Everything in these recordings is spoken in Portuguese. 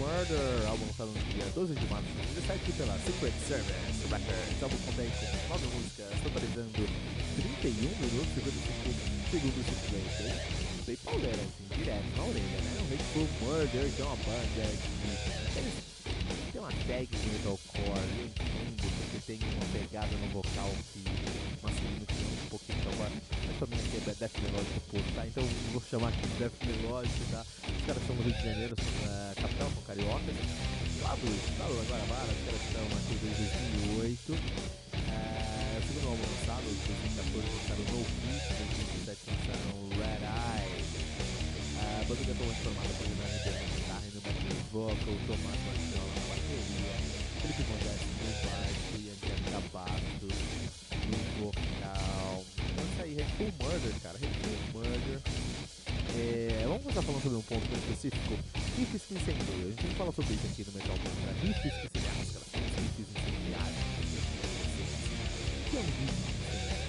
Murder, álbum lançado no dia 12 de março de 2017 pela Secret Service Records. O álbum contém com 9 músicas, totalizando 31 minutos e 55 segundos de play. Bem, pauleira, assim, direto na orelha, né? O Hateful Murder, que é uma banda que têm uma tag de metalcore, eu entendo, porque tem uma pegada no vocal que masculino que é um pouquinho metalcore, mas também aqui é Death Melódico puro, tá? Então vou chamar aqui de Death Melódico, tá? Do Rio de Janeiro, uh, capital, são cariocas, lá do estado da Guarabara, os caras estão aqui desde 2008. É, o segundo álbum lançado, em 2014, lançaram No Peace, em 2017 lançaram Red Eye. A banda é atualmente formada por Renan Ribeiro na guitarra e no backing vocal, Tomás Martinola na bateria, Felipe Modesto no baixo e Angélica Bastos no vocal. Então isso aí, Hateful Murder, cara. É, começar falando sobre um ponto específico. Riffs que incendeiam. A gente não fala sobre isso aqui no Metal Mantra. Riffs que incendiam. Falam riffs incendiários. O que é um riff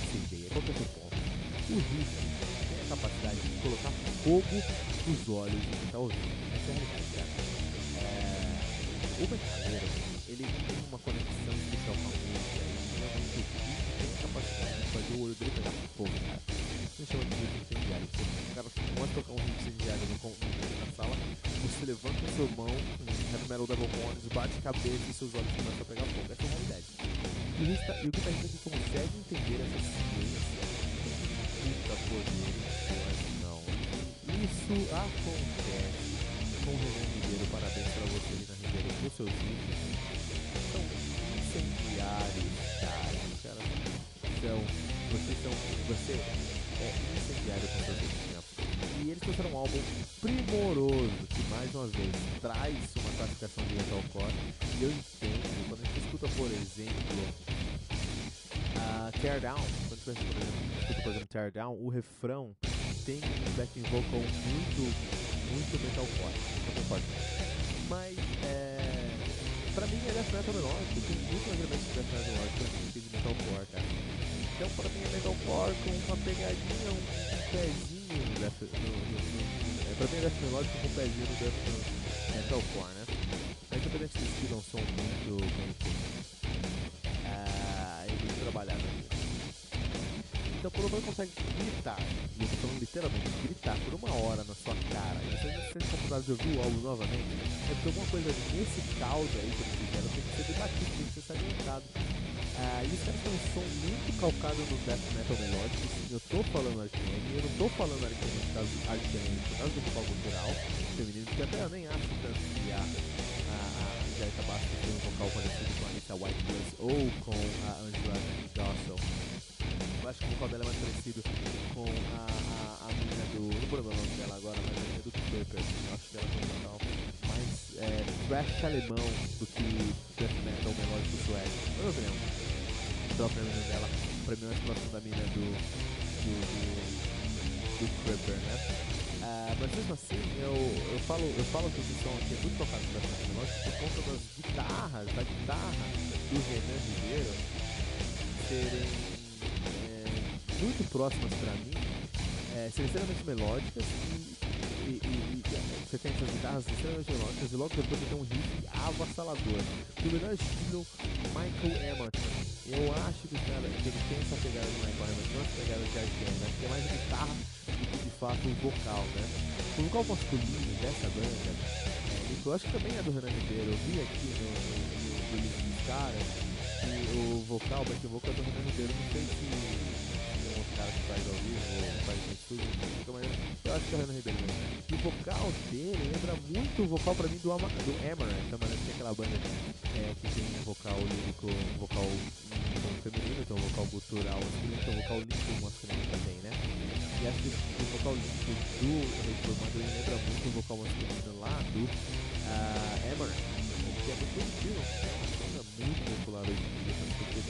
que incendeia? Qual que é o seu ponto? O riff tem a capacidade de colocar fogo nos olhos de quem está ouvindo. Essa é a realidade, cara. É, o metaleiro, ele tem uma conexão especial com a música e realmente o riff tem a capacidade de fazer o olho dele pegar fogo, cara. Isso chama de riff incendiário. O cara a tocar um levanta sua mão, heavy metal double horns, bate cabeça e seus olhos começam a pegar fogo. Essa é a realidade. E o, guitarrista- e o guitarrista que consegue entender essa ciência, puta poder, não. Isso acontece com o Renan Ribeiro. Parabéns pra você, Renan Ribeiro, por seus vídeos. São incendiários, cara. Os caras são. Vocês são. Você é incendiário com seus vídeos. Né? E trouxeram um álbum primoroso que, mais uma vez, traz uma classificação de metalcore. E eu entendo, quando a gente escuta, por exemplo, a Teardown, quando você por exemplo, escuta, por exemplo, Teardown, o refrão tem um backing vocal muito, muito metalcore, eu concordo. Mas, é, pra mim é death metal melódico, tem muito mais elementos de death metal melódico pra de metalcore, cara. Então, pra mim é metalcore com uma pegadinha, um, pezinho no death, é, pra mim é death melódico com um pezinho no death metalcore, né? Mas independente do estilo, é um som muito feito. Ah, e muito trabalhado aqui. Então, pelo menos consegue gritar, e eu tô falando literalmente, gritar por uma hora na sua cara, e você não se sente confortável de ouvir o álbum novamente, é porque alguma coisa nesse caldo aí que eles fizeram tem que ser debatido, tem que ser salientado. Ah, caras têm um som muito calcado no death metal melódico, eu tô falando Arcane, eu não tô falando Arcane por causa, Arcane por causa do vocal cultural feminino, porque até eu nem acho tanto que a, a, a Bastos tem um vocal parecido com a White Plus ou com a Angela Gossel. Eu acho que o vocal dela é mais parecido com a, a, a menina do. Não vou lembrar o nome dela agora, mas a menina do Clipper. Eu acho que ela tem um é, thrash alemão do que death metal melódico sueco. Na minha opinião. Então a menina dela, pra mim, é mais próximo da menina do. do. do, do Clipper, né? Ah, mas mesmo assim, eu, eu, falo, eu falo que esse som aqui é muito tocado no death melódico por conta das guitarras, da guitarra do Renan Ribeiro serem é, muito próximas pra mim é, são extremamente melódicas e, e, e você tem essas guitarras extremamente e logo depois você tem um riff avassalador. Do melhor estilo Michael Emerson. Eu acho que, cara, que ele tem essa pegada de Michael Emerson, não essa pegada de Arcane, né? Que é mais guitarra do que de fato o vocal, né? O vocal masculino dessa banda, eu acho que também é do Renan Ribeiro, eu vi aqui no, no, no, no que o vocal, back vocal do Renan Ribeiro, não sei se é um cara que faz ao vivo ou faz no estúdio, mas eu acho que é o Renan Ribeiro. E o vocal dele lembra muito o vocal pra mim do, Ama do Amaranth, Amaranth que é aquela banda é, que tem um vocal lírico, um vocal um, feminino, tem um vocal gutural masculino, tem um vocal lírico masculino também, né? E acho que o vocal lírico do Reformado ele lembra muito o vocal masculino lá do uh, Amaranth, que é muito antigo, é muito popular hoje em dia, porque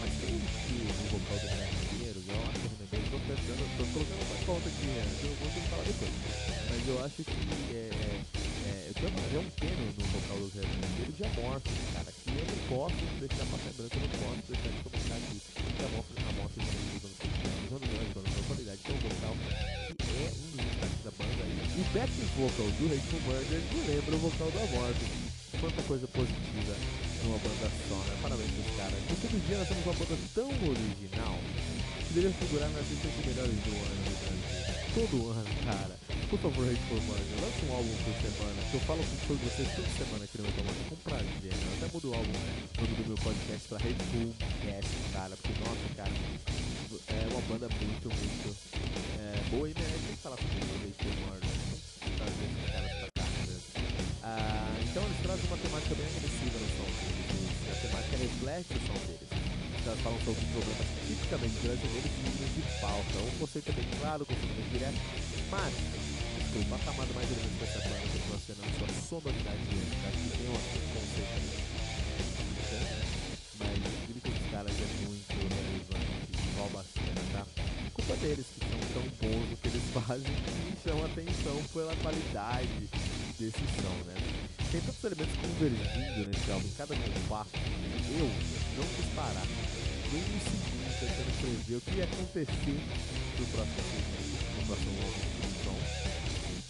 mas tem o vocal do Renan conta aqui, né? eu vou ter que falar depois, mas eu acho que é, é, eu tenho é um pêndulo no vocal do Renan Ribeiro de Amorphis, cara, que eu não posso deixar passar em branco, eu não posso deixar de comentar aqui, que é um dos anos anos anos, anos, qualidade, tem um vocal que é um dos destaques da banda aí. O backing vocal do Hateful Murder me lembra o vocal do Amorphis. Quanta coisa positiva numa banda só, né? Parabéns pros caras. Porque todo dia nós temos uma banda tão original que deveria figurar nas listas de melhores do ano no Brasil. Todo ano, cara. Por favor, Hateful Murder, lança um álbum por semana. Que eu falo com vocês toda semana aqui no meu canal com prazer. Né? Eu até mudo o álbum nome do meu podcast pra Hateful Cast, cara. Porque, nossa, cara, é uma banda muito, muito é, boa e merece falar com. Trazer esses caras pra né? Ah, então eles trazem uma temática bem agressiva no som deles. A temática reflete o som deles. Falam sobre problemas tipicamente brasileiros e livros de pauta. Um conceito é bem claro, conceito bem direto, mas desculpa, a camada mais relevante dessa banda que relaciona sua sonoridade única, que tem um conceito ali, mas o grito dos caras é muito relevante, rouba a cena, tá? Culpa deles que são tão bons no que eles fazem e chamam atenção pela qualidade desse som, né? Tem tantos elementos convergindo nesse álbum, cada compasso, eu não quis parar nem um segundo tentando prever o que ia acontecer no próximo no próximo álbum.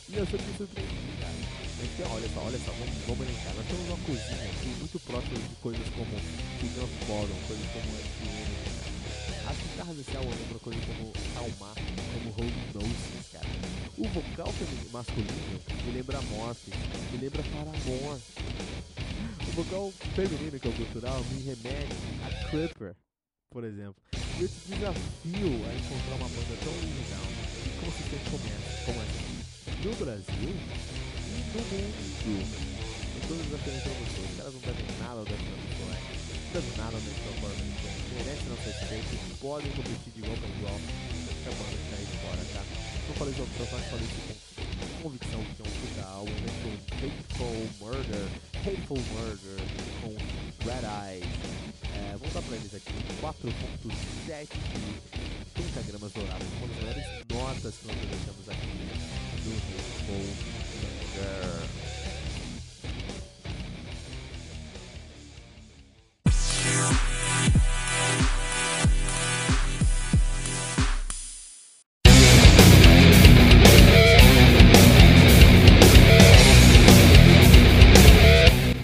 E eu sempre me surpreendi, cara. Olha só, olha só, vamos, vamos elencar. Nós temos uma cozinha aqui muito próxima de coisas como King of Bottom, coisas como FM, as guitarras desse álbum coisa como Almar, como Holy Noses, cara. O vocal masculino me lembra Morphe, me lembra Paramore. O vocal feminino, que é o cultural, me remete a Creeper, por exemplo. E eu te desafio a encontrar uma banda tão original e consistente como essa, como essa no Brasil e no mundo. Eu estou desafiando pra vocês, os caras não devem nada ao Death Metal Não devem nada ao Metal Collect, merece nosso respeito, podem competir de igual para igual, que a banda aí fora, tá? Não falei de opção, mas falei com convicção que é um álbum, né? Com Hateful Murder, Hateful Murder, com Red Eyes. É, vamos dar pra eles aqui 4.7 pentagramas dourados, uma das maiores notas que nós deixamos aqui